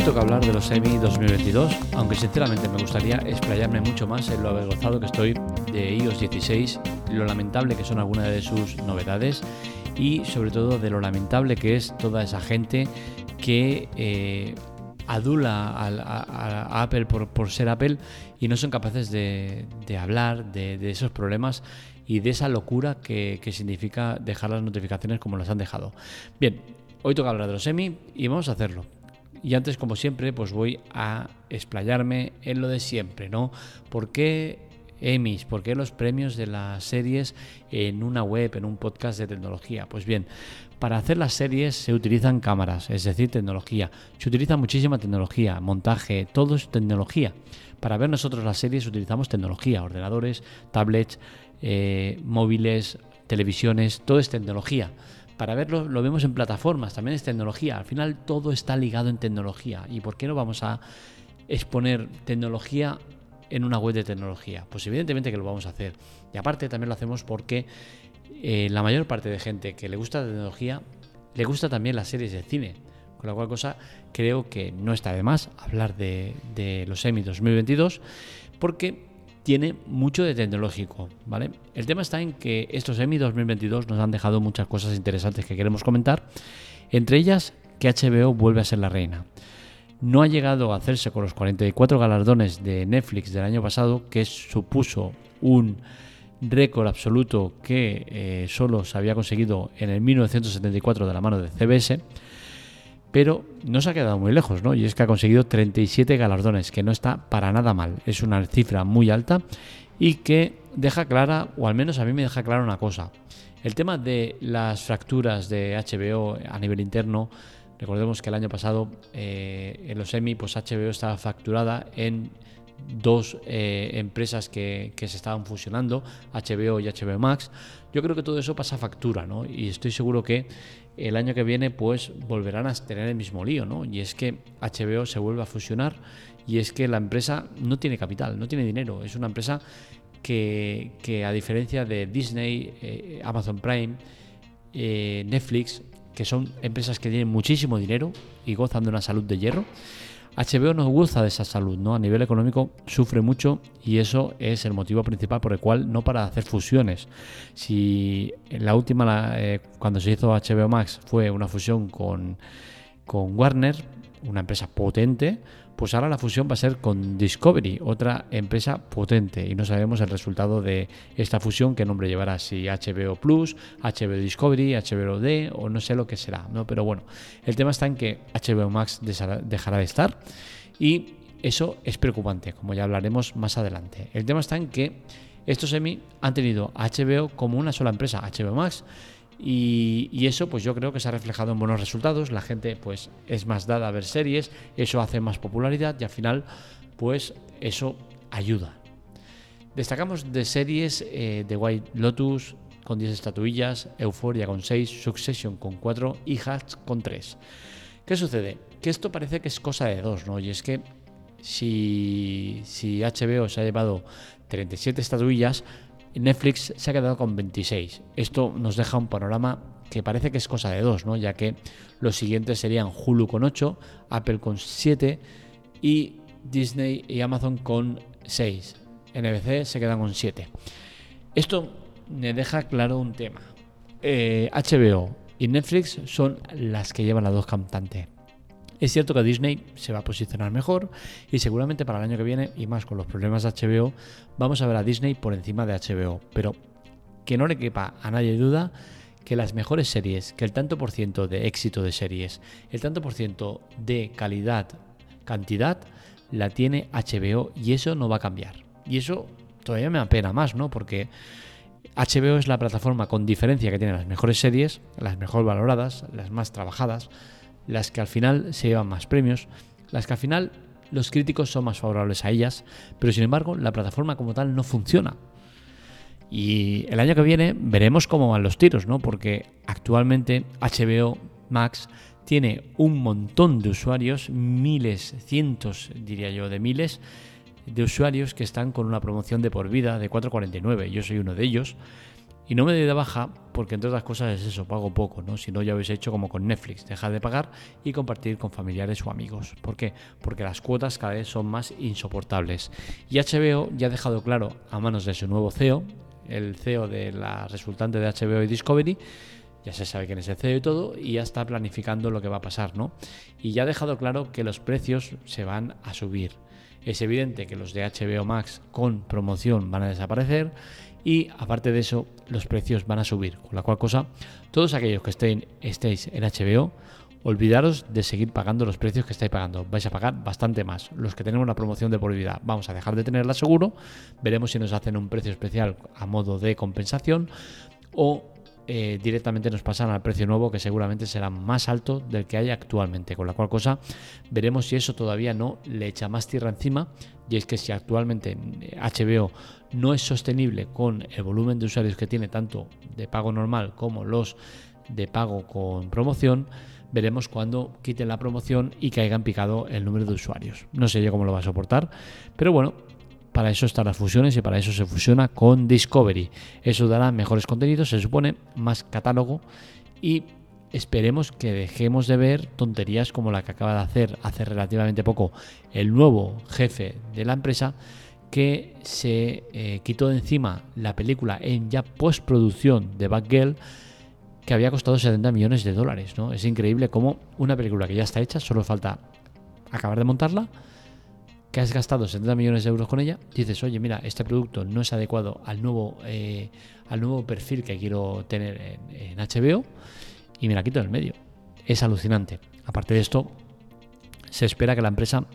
Hoy toca hablar de los Emmy 2022, aunque sinceramente me gustaría explayarme mucho más en lo avergonzado que estoy de iOS 16, lo lamentable que son algunas de sus novedades y sobre todo de lo lamentable que es toda esa gente que eh, adula a, Apple por, ser Apple y no son capaces de, hablar de, esos problemas y de esa locura que, que significa dejar las notificaciones como las han dejado. Bien, hoy toca hablar de los Emmy y vamos a hacerlo. Y antes, como siempre, pues voy a explayarme en lo de siempre, ¿no? ¿Por qué Emmys? ¿Por qué los premios de las series en una web, en un podcast de tecnología? Pues bien, para hacer las series se utilizan cámaras, es decir, tecnología. Se utiliza muchísima tecnología, montaje, todo es tecnología. Para ver nosotros las series utilizamos tecnología, ordenadores, tablets, eh, móviles, televisiones, todo es tecnología para verlo lo vemos en plataformas, también es tecnología. Al final todo está ligado en tecnología. ¿Y por qué no vamos a exponer tecnología en una web de tecnología? Pues evidentemente que lo vamos a hacer. Y aparte también lo hacemos porque eh, la mayor parte de gente que le gusta la tecnología le gusta también las series de cine. Con la cual cosa creo que no está de más hablar de, los Emmy 2022 porque tiene mucho de tecnológico, ¿vale? El tema está en que estos Emmy 2022 nos han dejado muchas cosas interesantes que queremos comentar, entre ellas que HBO vuelve a ser la reina. No ha llegado a hacerse con los 44 galardones de Netflix del año pasado, que supuso un récord absoluto que eh, solo se había conseguido en el 1974 de la mano de CBS pero no se ha quedado muy lejos, ¿no? Y es que ha conseguido 37 galardones, que no está para nada mal. Es una cifra muy alta y que deja clara, o al menos a mí me deja clara una cosa. El tema de las fracturas de HBO a nivel interno, recordemos que el año pasado eh, en los Emmy, pues HBO estaba facturada en dos eh, empresas que, que, se estaban fusionando, HBO y HBO Max. Yo creo que todo eso pasa factura, ¿no? Y estoy seguro que el año que viene pues volverán a tener el mismo lío, ¿no? Y es que HBO se vuelve a fusionar y es que la empresa no tiene capital, no tiene dinero, es una empresa que, a diferencia de Disney, eh, Amazon Prime, eh, Netflix, que son empresas que tienen muchísimo dinero y gozan de una salud de hierro, HBO no goza de esa salud, ¿no? A nivel económico sufre mucho y eso es el motivo principal por el cual no para hacer fusiones. Si la última, eh, cuando se hizo HBO Max, fue una fusión con, con Warner, una empresa potente, pues ahora la fusión va a ser con Discovery, otra empresa potente, y no sabemos el resultado de esta fusión, qué nombre llevará, si HBO Plus, HBO Discovery, HBO D o no sé lo que será, ¿no? Pero bueno, el tema está en que HBO Max dejará de estar y eso es preocupante, como ya hablaremos más adelante. El tema está en que estos semi han tenido HBO como una sola empresa, HBO Max, y, eso pues yo creo que se ha reflejado en buenos resultados, la gente pues es más dada a ver series, eso hace más popularidad y al final pues eso ayuda. Destacamos de series eh, de White Lotus con 10 estatuillas, Euphoria con 6, Succession con 4 y Hats con 3. ¿Qué sucede? Que esto parece que es cosa de dos, ¿no? Y es que si, si HBO se ha llevado 37 estatuillas, Netflix se ha quedado con 26. Esto nos deja un panorama que parece que es cosa de dos, ¿no? ya que los siguientes serían Hulu con 8, Apple con 7 y Disney y Amazon con 6. NBC se quedan con 7. Esto me deja claro un tema. HBO eh, y Netflix son las que llevan las dos cantantes. Es cierto que Disney se va a posicionar mejor y seguramente para el año que viene, y más con los problemas de HBO, vamos a ver a Disney por encima de HBO. Pero que no le quepa a nadie duda que las mejores series, que el tanto por ciento de éxito de series, el tanto por ciento de calidad, cantidad, la tiene HBO y eso no va a cambiar. Y eso todavía me apena más, ¿no? Porque HBO es la plataforma con diferencia que tiene las mejores series, las mejor valoradas, las más trabajadas, las que al final se llevan más premios, las que al final los críticos son más favorables a ellas, pero sin embargo la plataforma como tal no funciona. Y el año que viene veremos cómo van los tiros, ¿no? Porque actualmente HBO Max tiene un montón de usuarios, miles, cientos diría yo, de miles de usuarios que están con una promoción de por vida de 4.49. Yo soy uno de ellos Y no me doy de baja porque entre otras cosas es eso, pago poco, ¿no? Si no ya habéis hecho como con Netflix, dejar de pagar y compartir con familiares o amigos. ¿Por qué? Porque las cuotas cada vez son más insoportables. Y HBO ya ha dejado claro a manos de su nuevo CEO, el CEO de la resultante de HBO y Discovery, ya se sabe quién es el CEO y todo, y ya está planificando lo que va a pasar, ¿no? Y ya ha dejado claro que los precios se van a subir. Es evidente que los de HBO Max con promoción van a desaparecer y aparte de eso los precios van a subir. Con la cual cosa, todos aquellos que estéis en HBO, olvidaros de seguir pagando los precios que estáis pagando. Vais a pagar bastante más. Los que tenemos una promoción de por vida, vamos a dejar de tenerla seguro. Veremos si nos hacen un precio especial a modo de compensación o eh, directamente nos pasan al precio nuevo que seguramente será más alto del que hay actualmente. Con la cual cosa veremos si eso todavía no le echa más tierra encima. Y es que si actualmente HBO no es sostenible con el volumen de usuarios que tiene tanto de pago normal como los de pago con promoción, veremos cuando quiten la promoción y hayan picado el número de usuarios. No sé yo cómo lo va a soportar, pero bueno, para eso están las fusiones y para eso se fusiona con Discovery. Eso dará mejores contenidos, se supone, más catálogo y esperemos que dejemos de ver tonterías como la que acaba de hacer hace relativamente poco el nuevo jefe de la empresa que se eh, quitó de encima la película en ya postproducción de Batgirl que había costado 70 millones de dólares. ¿no? Es increíble cómo una película que ya está hecha, solo falta acabar de montarla que has gastado 70 millones de euros con ella, dices, oye, mira, este producto no es adecuado al nuevo, eh, al nuevo perfil que quiero tener en, HBO y me la quito del medio. Es alucinante. Aparte de esto, se espera que la empresa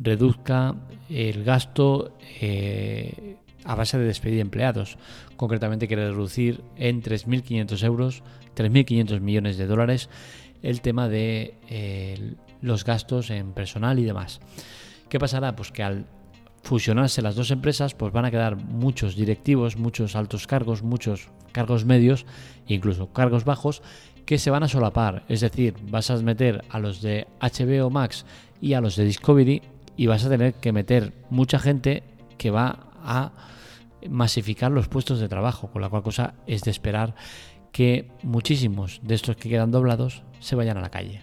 reduzca el gasto eh, a base de despedir empleados. Concretamente quiere reducir en 3.500 euros, 3.500 millones de dólares, el tema de eh, los gastos en personal y demás. ¿Qué pasará? Pues que al fusionarse las dos empresas, pues van a quedar muchos directivos, muchos altos cargos, muchos cargos medios, incluso cargos bajos, que se van a solapar. Es decir, vas a meter a los de HBO Max y a los de Discovery y vas a tener que meter mucha gente que va a masificar los puestos de trabajo, con la cual cosa es de esperar que muchísimos de estos que quedan doblados se vayan a la calle.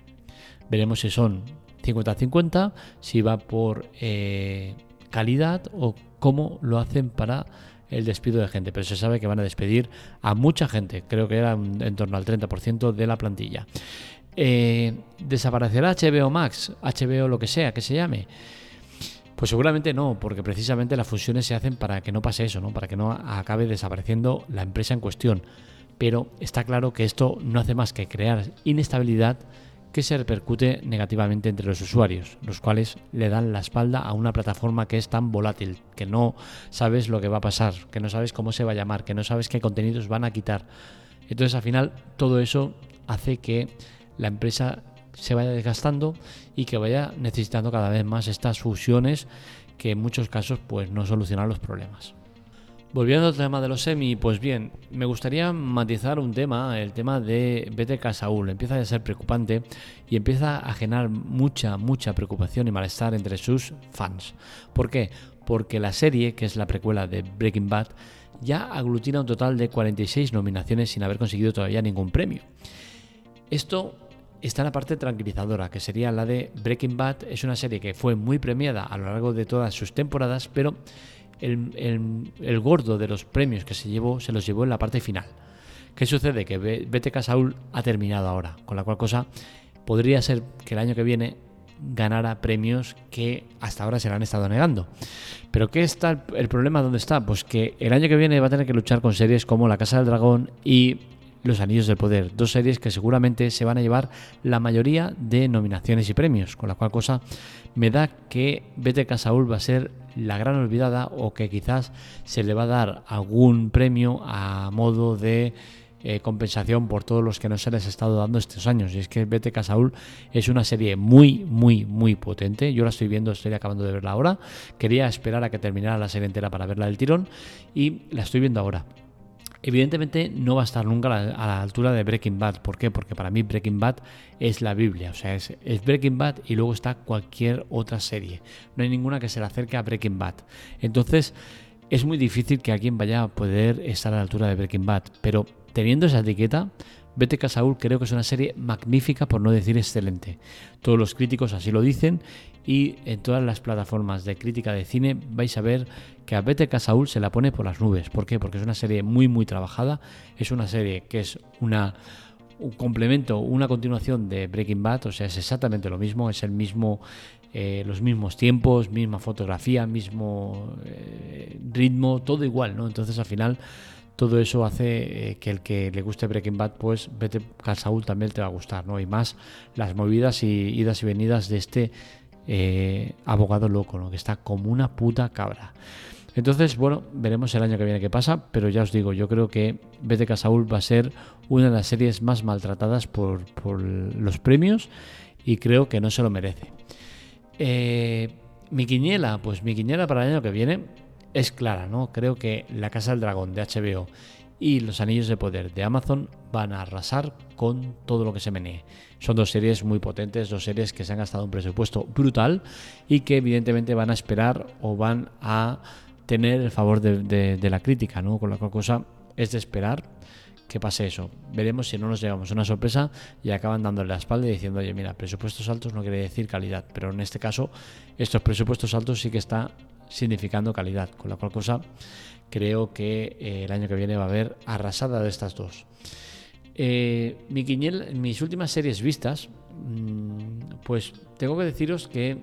Veremos si son 50-50, si va por eh, calidad o cómo lo hacen para el despido de gente. Pero se sabe que van a despedir a mucha gente, creo que era en torno al 30% de la plantilla. Eh, ¿Desaparecerá HBO Max, HBO lo que sea que se llame? Pues seguramente no, porque precisamente las fusiones se hacen para que no pase eso, ¿no? para que no acabe desapareciendo la empresa en cuestión. Pero está claro que esto no hace más que crear inestabilidad que se repercute negativamente entre los usuarios, los cuales le dan la espalda a una plataforma que es tan volátil, que no sabes lo que va a pasar, que no sabes cómo se va a llamar, que no sabes qué contenidos van a quitar. Entonces al final todo eso hace que la empresa se vaya desgastando y que vaya necesitando cada vez más estas fusiones que en muchos casos pues no solucionan los problemas. Volviendo al tema de los semi, pues bien, me gustaría matizar un tema, el tema de BTK Saúl. Empieza a ser preocupante y empieza a generar mucha, mucha preocupación y malestar entre sus fans. ¿Por qué? Porque la serie, que es la precuela de Breaking Bad, ya aglutina un total de 46 nominaciones sin haber conseguido todavía ningún premio. Esto está en la parte tranquilizadora, que sería la de Breaking Bad. Es una serie que fue muy premiada a lo largo de todas sus temporadas, pero el, gordo de los premios que se llevó se los llevó en la parte final. ¿Qué sucede? Que BTK Saúl ha terminado ahora, con la cual cosa podría ser que el año que viene ganara premios que hasta ahora se le han estado negando. Pero ¿qué está el, problema? ¿Dónde está? Pues que el año que viene va a tener que luchar con series como La Casa del Dragón y Los Anillos del Poder, dos series que seguramente se van a llevar la mayoría de nominaciones y premios, con la cual cosa me da que BTK Saúl va a ser la gran olvidada o que quizás se le va a dar algún premio a modo de eh, compensación por todos los que no se les ha estado dando estos años. Y es que BTK Saúl es una serie muy, muy, muy potente. Yo la estoy viendo, estoy acabando de verla ahora. Quería esperar a que terminara la serie entera para verla del tirón y la estoy viendo ahora. Evidentemente no va a estar nunca a la, altura de Breaking Bad. ¿Por qué? Porque para mí Breaking Bad es la Biblia. O sea, es, Breaking Bad y luego está cualquier otra serie. No hay ninguna que se le acerque a Breaking Bad. Entonces, es muy difícil que alguien vaya a poder estar a la altura de Breaking Bad, pero teniendo esa etiqueta, BTK Saúl creo que es una serie magnífica, por no decir excelente. Todos los críticos así lo dicen y en todas las plataformas de crítica de cine vais a ver que a BTK Saúl se la pone por las nubes. ¿Por qué? Porque es una serie muy muy trabajada, es una serie que es una un complemento, una continuación de Breaking Bad, o sea, es exactamente lo mismo, es el mismo, eh, los mismos tiempos, misma fotografía, mismo eh, ritmo, todo igual, ¿no? Entonces al final todo eso hace eh, que el que le guste Breaking Bad, pues vete a Saúl también te va a gustar, ¿no? Y más las movidas y idas y venidas de este abogado loco, ¿no? Que está como una puta cabra. Entonces, bueno, veremos el año que viene qué pasa, pero ya os digo, yo creo que BTK Saúl va a ser una de las series más maltratadas por, los premios y creo que no se lo merece. Eh, mi quiniela, pues mi quiniela para el año que viene es clara, ¿no? Creo que La Casa del Dragón de HBO y Los Anillos de Poder de Amazon van a arrasar con todo lo que se menee. Son dos series muy potentes, dos series que se han gastado un presupuesto brutal y que evidentemente van a esperar o van a tener el favor de, la crítica, ¿no? Con la cual cosa es de esperar que pase eso. Veremos si no nos llevamos una sorpresa y acaban dándole la espalda y diciendo, oye, mira, presupuestos altos no quiere decir calidad, pero en este caso estos presupuestos altos sí que está significando calidad, con la cual cosa creo que eh, el año que viene va a haber arrasada de estas dos. Eh, mi quiniel, mis últimas series vistas, mm, pues tengo que deciros que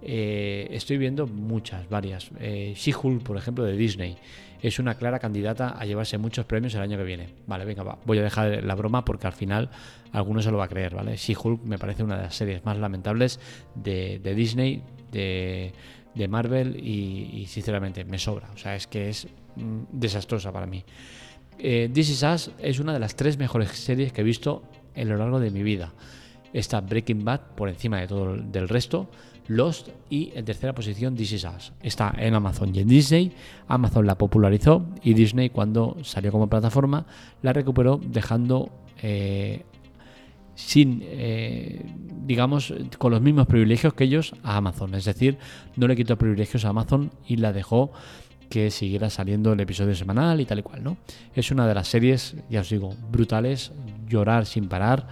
eh, estoy viendo muchas, varias. Eh, She-Hulk, por ejemplo, de Disney, es una clara candidata a llevarse muchos premios el año que viene. Vale, venga, va. voy a dejar la broma porque al final alguno se lo va a creer, ¿vale? She-Hulk me parece una de las series más lamentables de, Disney, de, Marvel y, sinceramente me sobra. O sea, es que es mm, desastrosa para mí. Eh, This Is Us es una de las tres mejores series que he visto en lo largo de mi vida. Está Breaking Bad por encima de todo el del resto. Lost y en tercera posición This Is Us. Está en Amazon y en Disney. Amazon la popularizó y Disney cuando salió como plataforma la recuperó dejando eh, sin, eh, digamos, con los mismos privilegios que ellos a Amazon. Es decir, no le quitó privilegios a Amazon y la dejó que siguiera saliendo el episodio semanal y tal y cual, ¿no? Es una de las series, ya os digo, brutales, llorar sin parar.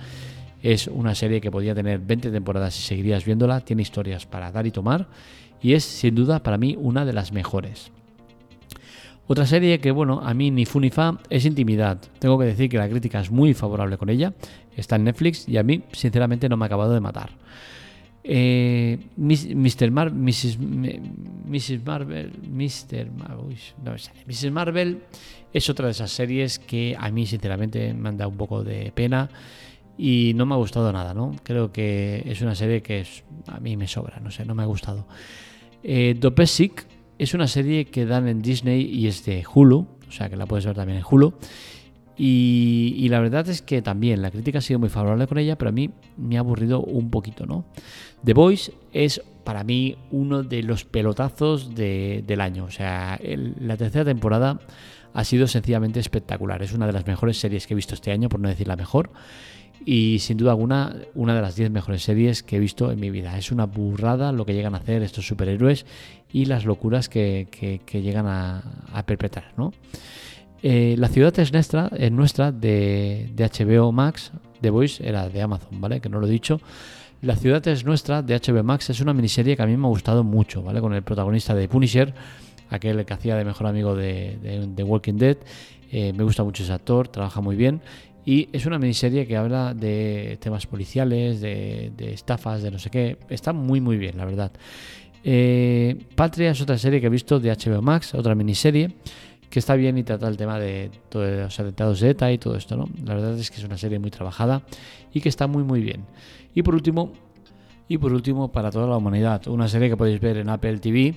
Es una serie que podía tener 20 temporadas y seguirías viéndola, tiene historias para dar y tomar y es sin duda para mí una de las mejores. Otra serie que, bueno, a mí ni fu ni fa es Intimidad. Tengo que decir que la crítica es muy favorable con ella. Está en Netflix y a mí, sinceramente, no me ha acabado de matar. Eh, Mr. Mar Mrs. Mrs. Marvel, Mr. no Mrs. Marvel es otra de esas series que a mí, sinceramente, me han dado un poco de pena y no me ha gustado nada, ¿no? Creo que es una serie que a mí me sobra, no sé, no me ha gustado. Eh, Dopesic es una serie que dan en Disney y es de Hulu, o sea que la puedes ver también en Hulu. Y, la verdad es que también la crítica ha sido muy favorable con ella, pero a mí me ha aburrido un poquito, ¿no? The Voice es para mí uno de los pelotazos del año, o sea, la tercera temporada ha sido sencillamente espectacular, es una de las mejores series que he visto este año, por no decir la mejor y sin duda alguna una de las 10 mejores series que he visto en mi vida. Es una burrada lo que llegan a hacer estos superhéroes y las locuras que, llegan a, perpetrar. ¿no? Eh, la ciudad es nuestra, es nuestra de, HBO Max, The Voice era de Amazon, ¿vale? Que no lo he dicho. La ciudad es nuestra de HBO Max es una miniserie que a mí me ha gustado mucho, ¿vale? Con el protagonista de Punisher, aquel que hacía de mejor amigo de, de, Walking Dead. Eh, me gusta mucho ese actor, trabaja muy bien y es una miniserie que habla de temas policiales, de, estafas, de no sé qué. Está muy, muy bien, la verdad. Eh, Patria es otra serie que he visto de HBO Max, otra miniserie, que está bien y trata el tema de, todos los atentados de ETA y todo esto, ¿no? La verdad es que es una serie muy trabajada y que está muy, muy bien. Y por último, y por último, para toda la humanidad, una serie que podéis ver en Apple TV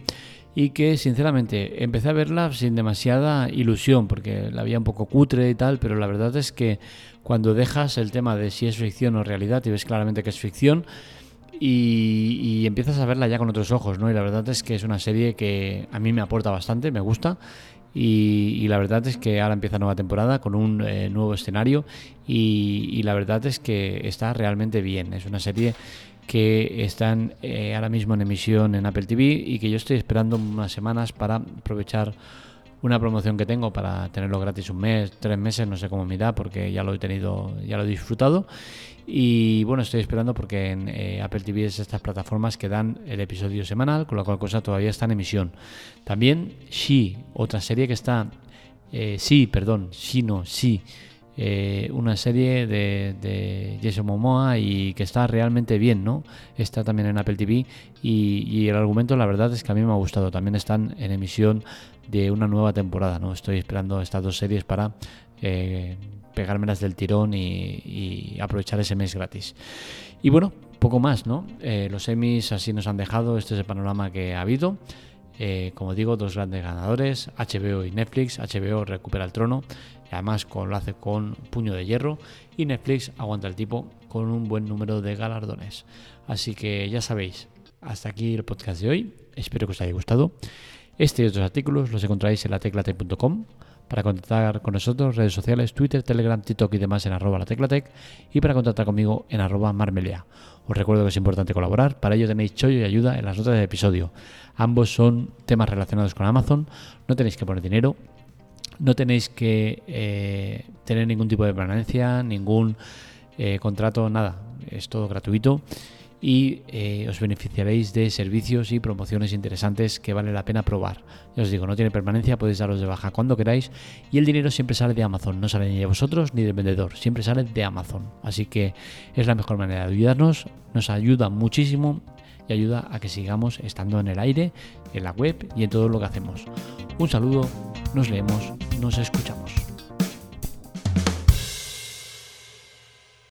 y que sinceramente empecé a verla sin demasiada ilusión porque la había un poco cutre y tal, pero la verdad es que cuando dejas el tema de si es ficción o realidad y ves claramente que es ficción y, empiezas a verla ya con otros ojos, ¿no? Y la verdad es que es una serie que a mí me aporta bastante, me gusta y, la verdad es que ahora empieza nueva temporada con un eh, nuevo escenario y, y, la verdad es que está realmente bien. Es una serie que están eh, ahora mismo en emisión en Apple TV y que yo estoy esperando unas semanas para aprovechar una promoción que tengo para tenerlo gratis un mes, tres meses, no sé cómo mirar porque ya lo he tenido, ya lo he disfrutado. Y bueno, estoy esperando porque en eh, Apple TV es estas plataformas que dan el episodio semanal, con la cual cosa todavía está en emisión. También She, otra serie que está, eh, sí, perdón, sí, no, sí. Eh, una serie de, de, Jason Momoa y que está realmente bien, ¿no? Está también en Apple TV y, y, el argumento la verdad es que a mí me ha gustado. También están en emisión de una nueva temporada. ¿no? Estoy esperando estas dos series para eh, pegármelas del tirón y, aprovechar ese mes gratis. Y bueno, poco más, ¿no? Eh, los Emmys así nos han dejado, este es el panorama que ha habido. Eh, como digo, dos grandes ganadores, HBO y Netflix. HBO recupera el trono, además con, lo hace con puño de hierro, y Netflix aguanta el tipo con un buen número de galardones. Así que ya sabéis, hasta aquí el podcast de hoy. Espero que os haya gustado. Este y otros artículos los encontráis en lateclatec.com. Para contactar con nosotros, redes sociales, Twitter, Telegram, TikTok y demás en arroba lateclatec y para contactar conmigo en arroba marmelea. Os recuerdo que es importante colaborar, para ello tenéis chollo y ayuda en las notas del episodio. Ambos son temas relacionados con Amazon, no tenéis que poner dinero, no tenéis que eh, tener ningún tipo de permanencia, ningún eh, contrato, nada, es todo gratuito y eh, os beneficiaréis de servicios y promociones interesantes que vale la pena probar. Ya os digo, no tiene permanencia, podéis daros de baja cuando queráis y el dinero siempre sale de Amazon, no sale ni de vosotros ni del vendedor, siempre sale de Amazon. Así que es la mejor manera de ayudarnos, nos ayuda muchísimo y ayuda a que sigamos estando en el aire, en la web y en todo lo que hacemos. Un saludo, nos leemos, nos escuchamos.